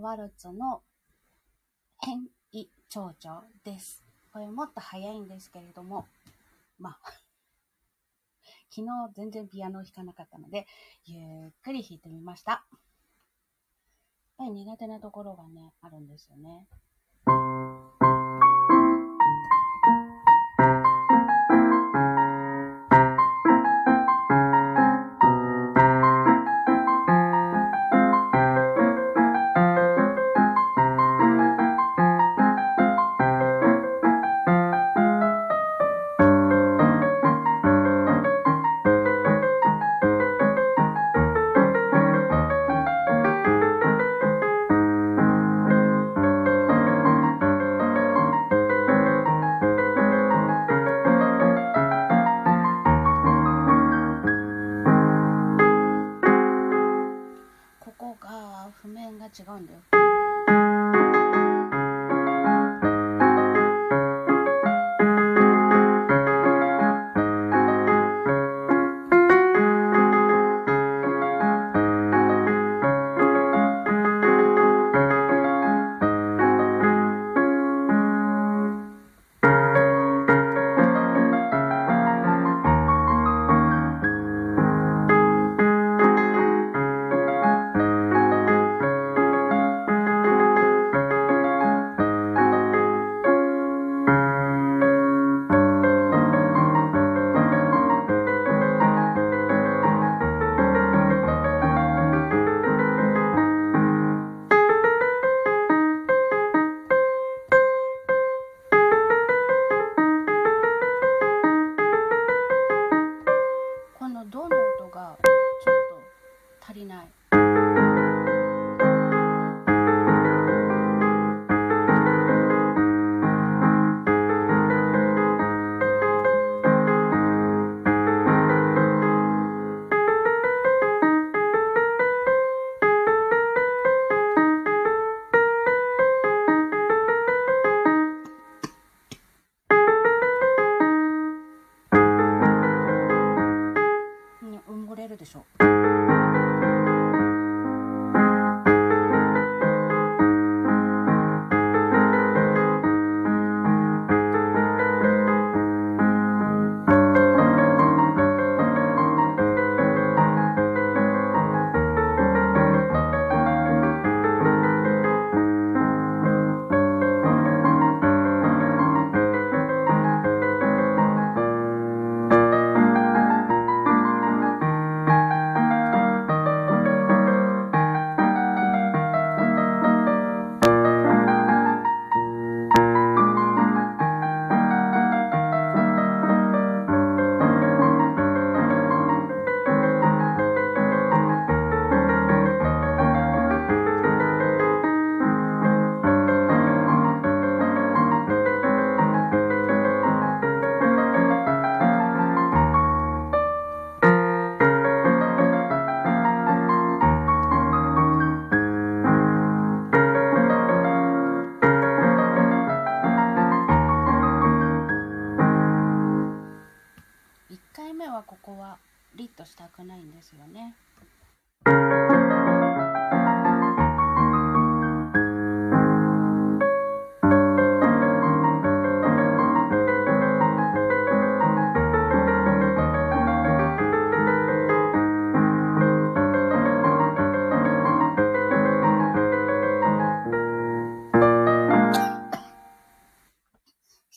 ワルツの変異蝶々です。これもっと早いんですけれども、まあ、昨日全然ピアノを弾かなかったので、ゆっくり弾いてみました。やっぱり苦手なところがね、あるんですよね。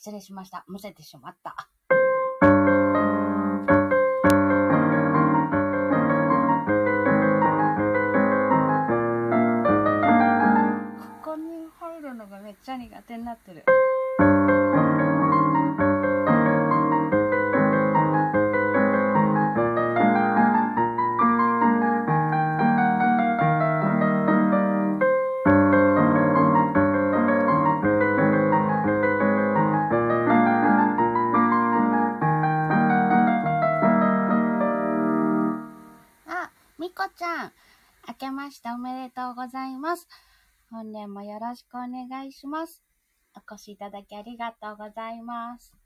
失礼しました。むせてしまった。ここに入るのがめっちゃ苦手になってる。しておめでとうございます。本年もよろしくお願いします。お越しいただきありがとうございます。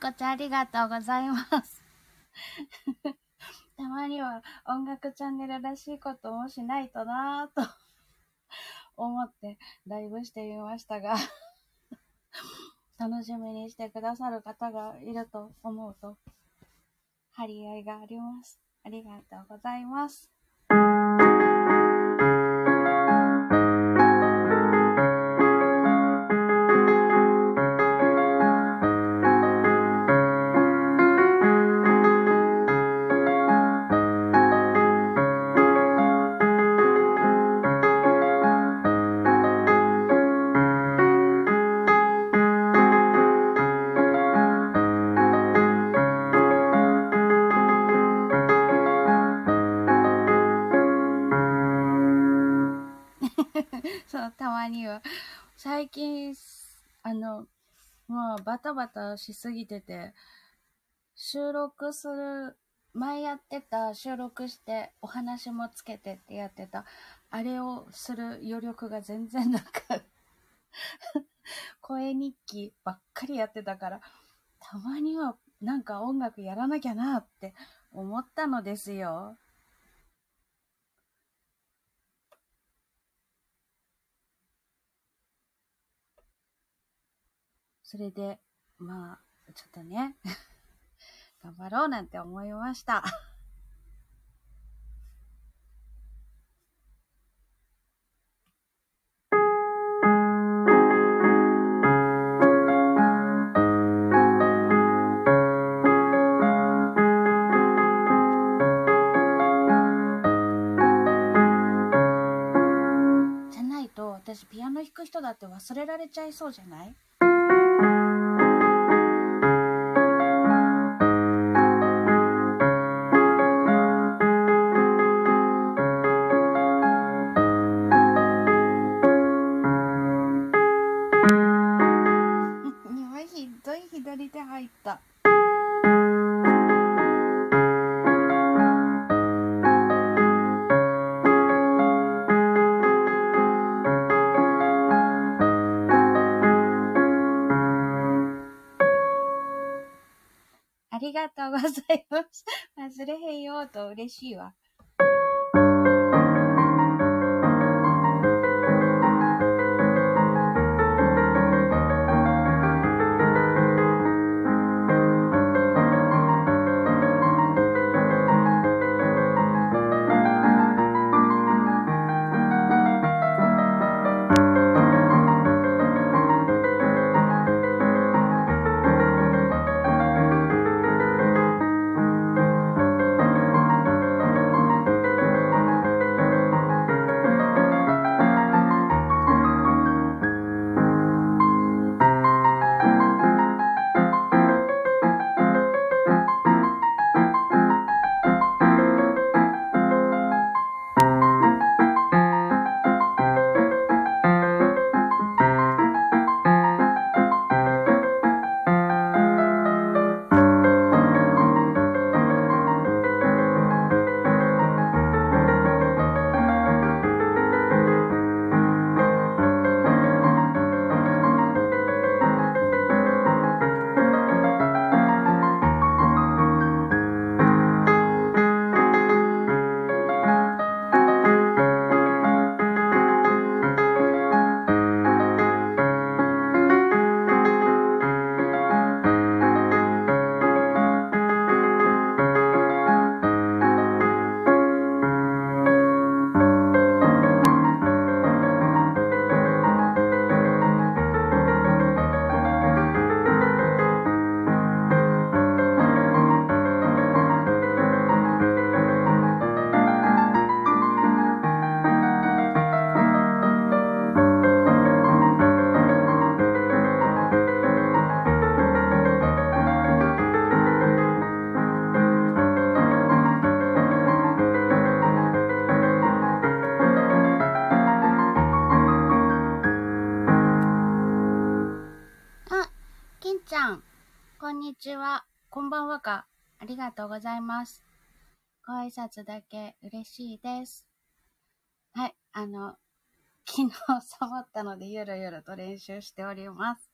こちゃんありがとうございます。たまには音楽チャンネルらしいこともしないとなぁと思ってライブしてみましたが楽しみにしてくださる方がいると思うと張り合いがあります。ありがとうございます。たまには最近、あの、もうバタバタしすぎてて、収録する、前やってた収録してお話もつけてってやってた、あれをする余力が全然なく 声日記ばっかりやってたから、たまにはなんか音楽やらなきゃなって思ったのですよ。それで、まあ、ちょっとね、頑張ろうなんて思いました。じゃないと、私ピアノ弾く人だって忘れられちゃいそうじゃない？左手入った。ありがとうございます。忘れへんようと嬉しいわ。にちは。こんばんはか。ありがとうございます。ご挨拶だけ嬉しいです。はい。あの、昨日サボったのでゆるゆると練習しております。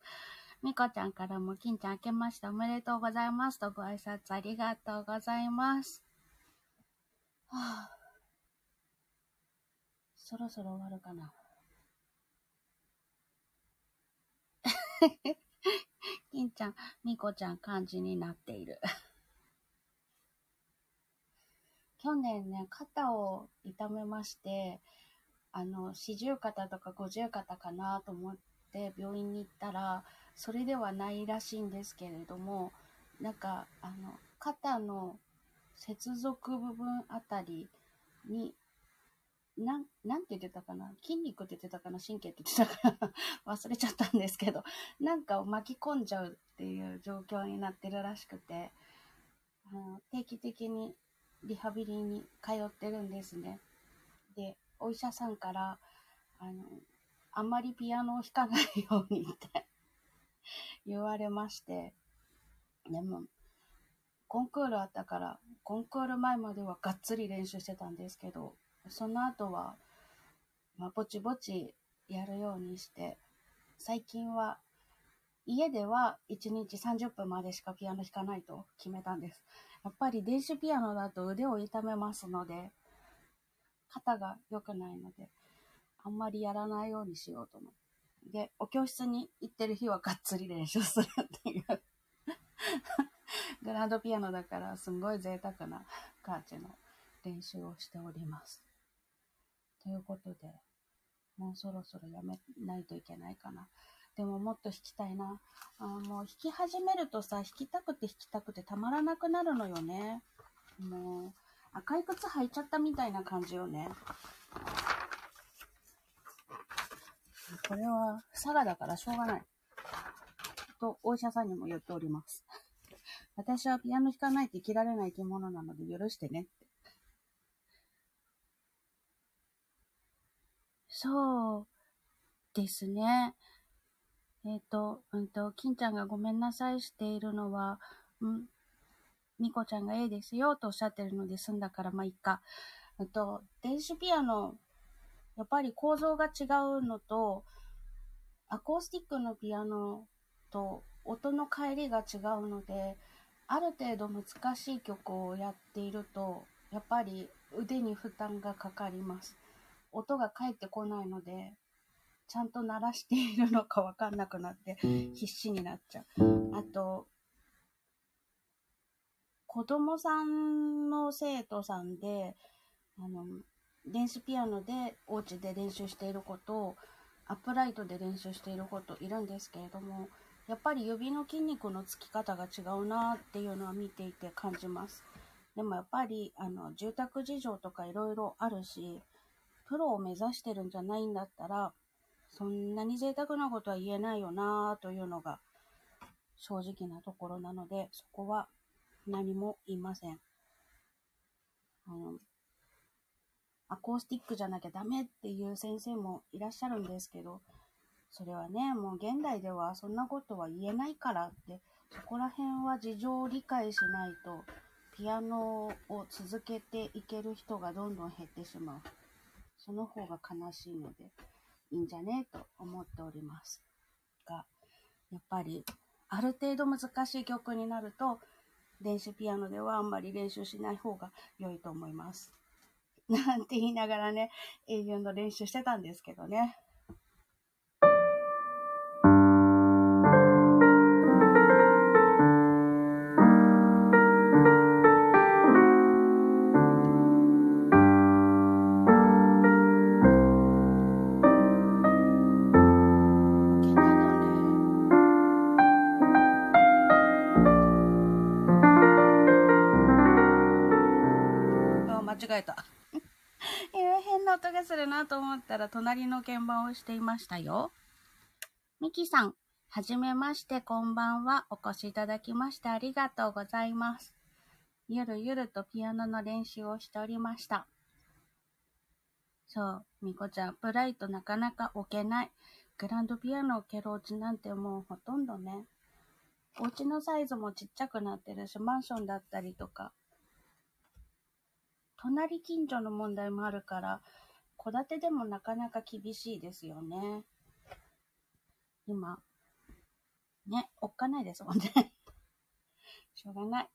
みこちゃんからも、金ちゃん明けましておめでとうございますとご挨拶ありがとうございます。はあ、そろそろ終わるかな。金ちゃん、みこちゃん感じになっている。去年ね、肩を痛めまして、あの、四十肩とか五十肩かなと思って病院に行ったら、それではないらしいんですけれども、なんか、あの、肩の接続部分あたりに、なん、なんて言ってたかな？筋肉って言ってたかな？神経って言ってたかな？忘れちゃったんですけど、なんかを巻き込んじゃうっていう状況になってるらしくて、あの定期的にリハビリに通ってるんですね。で、お医者さんから、あの、あんまりピアノを弾かないようにって 言われまして、でも、コンクールあったから、コンクール前まではがっつり練習してたんですけど、その後は、まあ、ぼちぼちやるようにして、最近は、家では1日30分までしかピアノ弾かないと決めたんです。やっぱり電子ピアノだと腕を痛めますので、肩が良くないので、あんまりやらないようにしようと思って。で、お教室に行ってる日はがっつり練習するっていうグランドピアノだからすごい贅沢なカーチの練習をしております。ということで、もうそろそろやめないといけないかな。でももっと弾きたいな。あもう弾き始めるとさ、弾きたくて弾きたくてたまらなくなるのよね。もう、赤い靴履いちゃったみたいな感じよね。これは、佐賀だからしょうがない。と、お医者さんにも言っております。私はピアノ弾かないと生きられない生き物なので許してねって。そうですね。えっ、ー、と、うんと、金ちゃんがごめんなさいしているのは、うん、みこちゃんがええですよとおっしゃってるので済んだから、まあ、いっか。うんと、電子ピアノやっぱり構造が違うのと、アコースティックのピアノと音の帰りが違うので、ある程度難しい曲をやっていると、やっぱり腕に負担がかかります。音が返ってこないので、ちゃんと鳴らしているのかわかんなくなって必死になっちゃう。あと、子供さんの生徒さんで、あの、電子ピアノでお家で練習していることアップライトで練習していることいるんですけれどもやっぱり指の筋肉のつき方が違うなっていうのは見ていて感じますでもやっぱりあの住宅事情とかいろいろあるしプロを目指してるんじゃないんだったらそんなに贅沢なことは言えないよなというのが正直なところなのでそこは何も言いませんあのアコースティックじゃなきゃダメっていう先生もいらっしゃるんですけど、それはね、もう現代ではそんなことは言えないからって、そこら辺は事情を理解しないと、ピアノを続けていける人がどんどん減ってしまう。その方が悲しいので、いいんじゃねえと思っております。が、やっぱり、ある程度難しい曲になると、電子ピアノではあんまり練習しない方が良いと思います。なんて言いながらね、英雄の練習してたんですけどね。違えた。夕変な音がするなと思ったら隣の鍵盤をしていましたよ。ミキさん、はじめまして、こんばんは。お越しいただきましてありがとうございます。ゆるゆるとピアノの練習をしておりました。そう、みこちゃん、ブライトなかなか置けない。グランドピアノを蹴るお家なんてもうほとんどね、お家のサイズもちっちゃくなってるし、マンションだったりとか、隣近所の問題もあるから、戸建てでもなかなか厳しいですよね。今、ね、おっかないですもんね。しょうがない。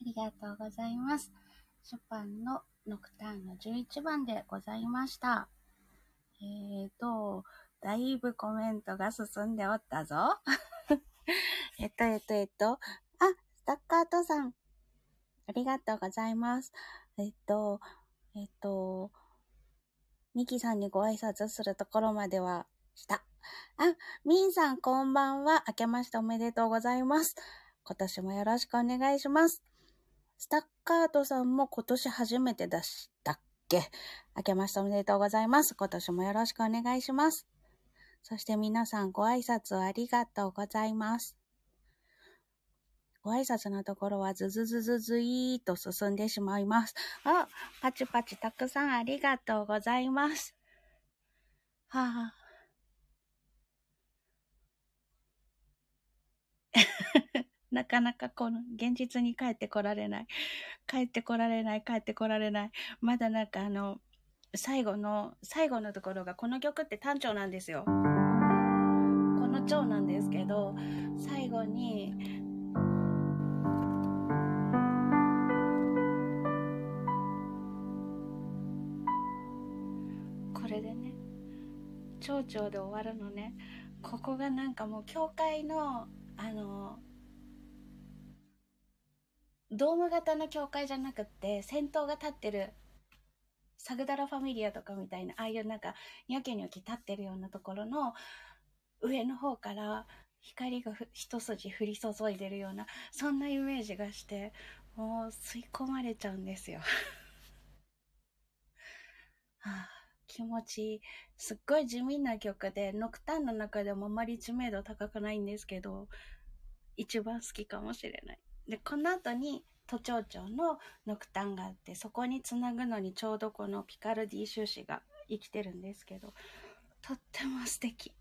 ありがとうございます。ショパンのノクターンの11番でございました。えーと、だいぶコメントが進んでおったぞ。えっと、えっと、えっと、あ、スタッカートさん。ありがとうございます。えっと、えっと、ミキさんにご挨拶するところまではした。あ、ミンさんこんばんは。明けましておめでとうございます。今年もよろしくお願いします。スタッカートさんも今年初めて出したっけ？明けましておめでとうございます。今年もよろしくお願いします。そして皆さんご挨拶ありがとうございます。ご挨拶のところはズズズズズイーと進んでしまいます。あ、パチパチたくさんありがとうございます。はあ。なかなかこの現実に帰ってこられない。帰ってこられない、帰ってこられない。まだなんかあの、最後の、最後のところがこの曲って単調なんですよ。この調なんですけど、最後に、これでね、蝶々で終わるのね。ここがなんかもう教会の、あの、ドーム型の教会じゃなくって、先頭が立ってる、サグダラファミリアとかみたいな、ああいうなんか、ニョキニョキ立ってるようなところの、上の方から光が一筋降り注いでるような、そんなイメージがして、もう吸い込まれちゃうんですよ。はあ、気持ちいい。すっごい地味な曲で、ノクターンの中でもあまり知名度高くないんですけど、一番好きかもしれない。で、この後に都庁長のノクタンがあって、そこにつなぐのにちょうどこのピカルディ収支が生きてるんですけど、とっても素敵。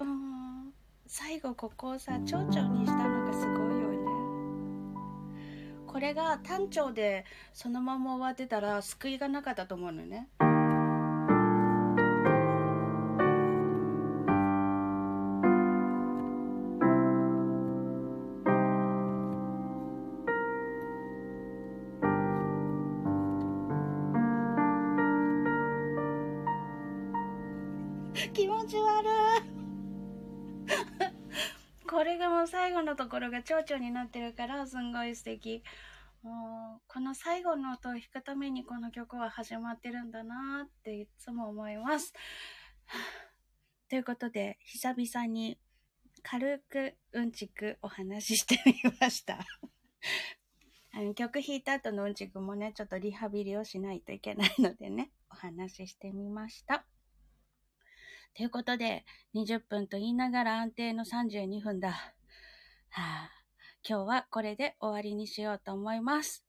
うん。最後ここをさ、蝶々にしたのがすごいよね。これが単調でそのまま終わってたら救いがなかったと思うのね。最後のところが蝶々になってるからすんごい素敵。もうこの最後の音を弾くためにこの曲は始まってるんだなっていつも思います。ということで、久々に軽くうんちくお話ししてみました。あの曲弾いた後のうんちくもね、ちょっとリハビリをしないといけないのでね、お話ししてみました。ということで、20分と言いながら安定の32分だ。はあ、今日はこれで終わりにしようと思います。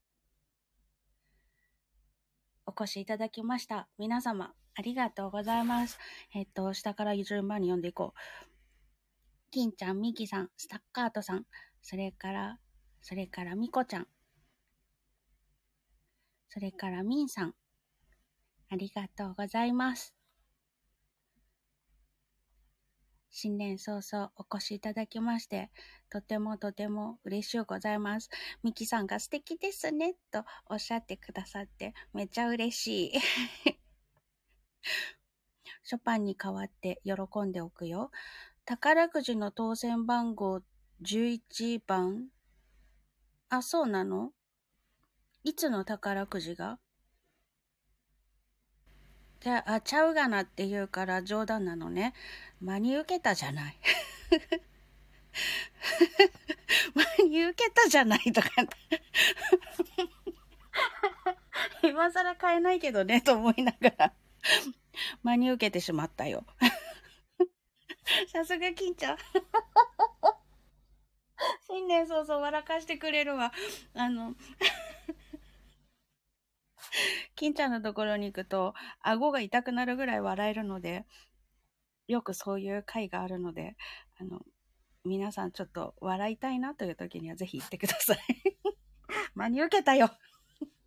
お越しいただきました。皆様、ありがとうございます。えっと、下から順番に読んでいこう。金ちゃん、ミキさん、スタッカートさん、それから、それからミコちゃん、それからミンさん、ありがとうございます。新年早々お越しいただきまして、とてもとても嬉しゅうございます。ミキさんが素敵ですね、とおっしゃってくださって、めっちゃ嬉しい。ショパンに代わって喜んでおくよ。宝くじの当選番号11番。あ、そうなの？いつの宝くじが？じゃあ、ちゃうがなって言うから冗談なのね。真に受けたじゃない。真に受けたじゃないとか。今更買えないけどね、と思いながら。真に受けてしまったよ。さすが金ちゃん。新年早々笑かしてくれるわ。あの、金ちゃんのところに行くと、顎が痛くなるぐらい笑えるので、よくそういう回があるので、あの、皆さんちょっと笑いたいなという時にはぜひ行ってください。真に受けたよ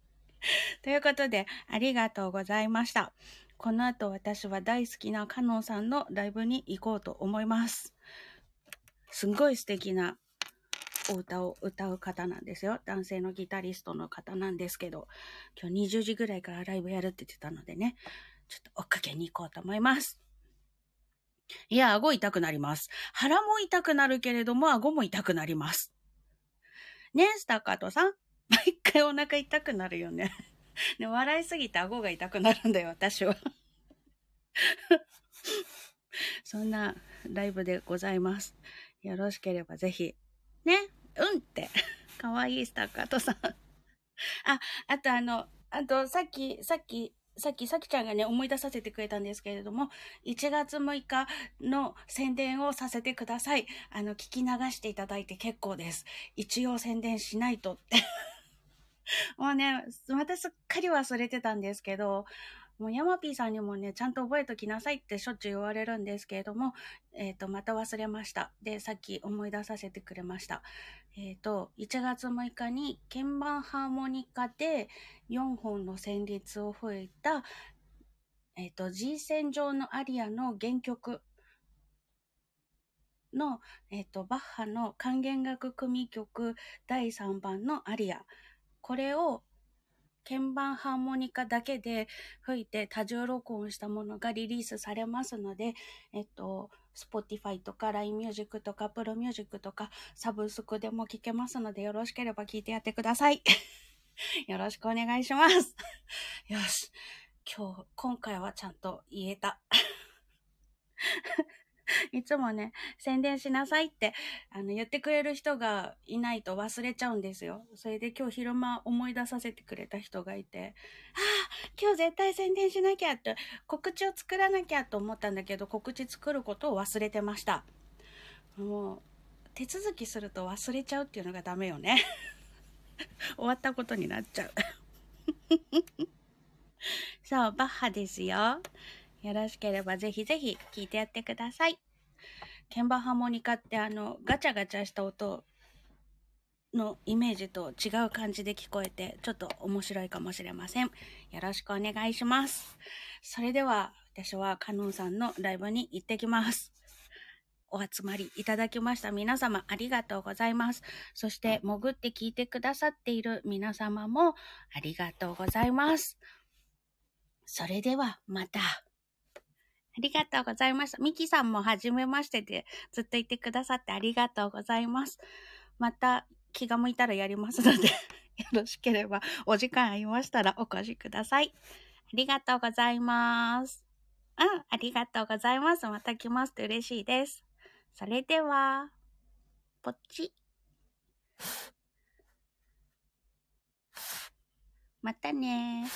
ということで、ありがとうございました。この後私は大好きなカノンさんのライブに行こうと思います。すんごい素敵なお歌を歌う方なんですよ。男性のギタリストの方なんですけど、今日20時ぐらいからライブやるって言ってたのでね、ちょっと追っかけに行こうと思います。いや、顎痛くなります。腹も痛くなるけれども、顎も痛くなります。ね、スタッカートさん毎回お腹痛くなるよね。で、笑いすぎて顎が痛くなるんだよ、私は。そんなライブでございます。よろしければぜひ、ね、うんって、かわいいスタッカートさん。あ、あとあの、あとさっき、さっき、さっき、さきちゃんがね、思い出させてくれたんですけれども、1月6日の宣伝をさせてください。あの、聞き流していただいて結構です。一応宣伝しないとってもうね、またすっかり忘れてたんですけど、もうヤマピーさんにもね、ちゃんと覚えときなさいってしょっちゅう言われるんですけれども、えっ、ー、と、また忘れました。で、さっき思い出させてくれました。えっ、ー、と、1月6日に鍵盤ハーモニカで4本の旋律を吹いた、えっ、ー、と、G 線上のアリアの原曲の、えっ、と、バッハの管弦楽組曲第3番のアリア。これを鍵盤ハーモニカだけで吹いて多重録音したものがリリースされますので、えっと、Spotify とか LINE Music とか Apple Music とかサブスクでも聴けますのでよろしければ聴いてやってください。よろしくお願いします。よし。今日、今回はちゃんと言えた。いつもね、宣伝しなさいって、あの、言ってくれる人がいないと忘れちゃうんですよ。それで今日昼間思い出させてくれた人がいて、ああ、今日絶対宣伝しなきゃって、告知を作らなきゃと思ったんだけど、告知作ることを忘れてました。もう、手続きすると忘れちゃうっていうのがダメよね。終わったことになっちゃう。そう、バッハですよ。よろしければぜひぜひ聞いてやってください。鍵盤ハーモニカってあの、ガチャガチャした音のイメージと違う感じで聞こえて、ちょっと面白いかもしれません。よろしくお願いします。それでは、私はカノンさんのライブに行ってきます。お集まりいただきました皆様ありがとうございます。そして潜って聞いてくださっている皆様もありがとうございます。それではまた。ありがとうございました。ミキさんもはじめましてでずっといてくださってありがとうございます。また気が向いたらやりますので よろしければお時間ありましたらお越しください。ありがとうございます。うん、ありがとうございます。また来ますと嬉しいです。それでは、ポチ。またね。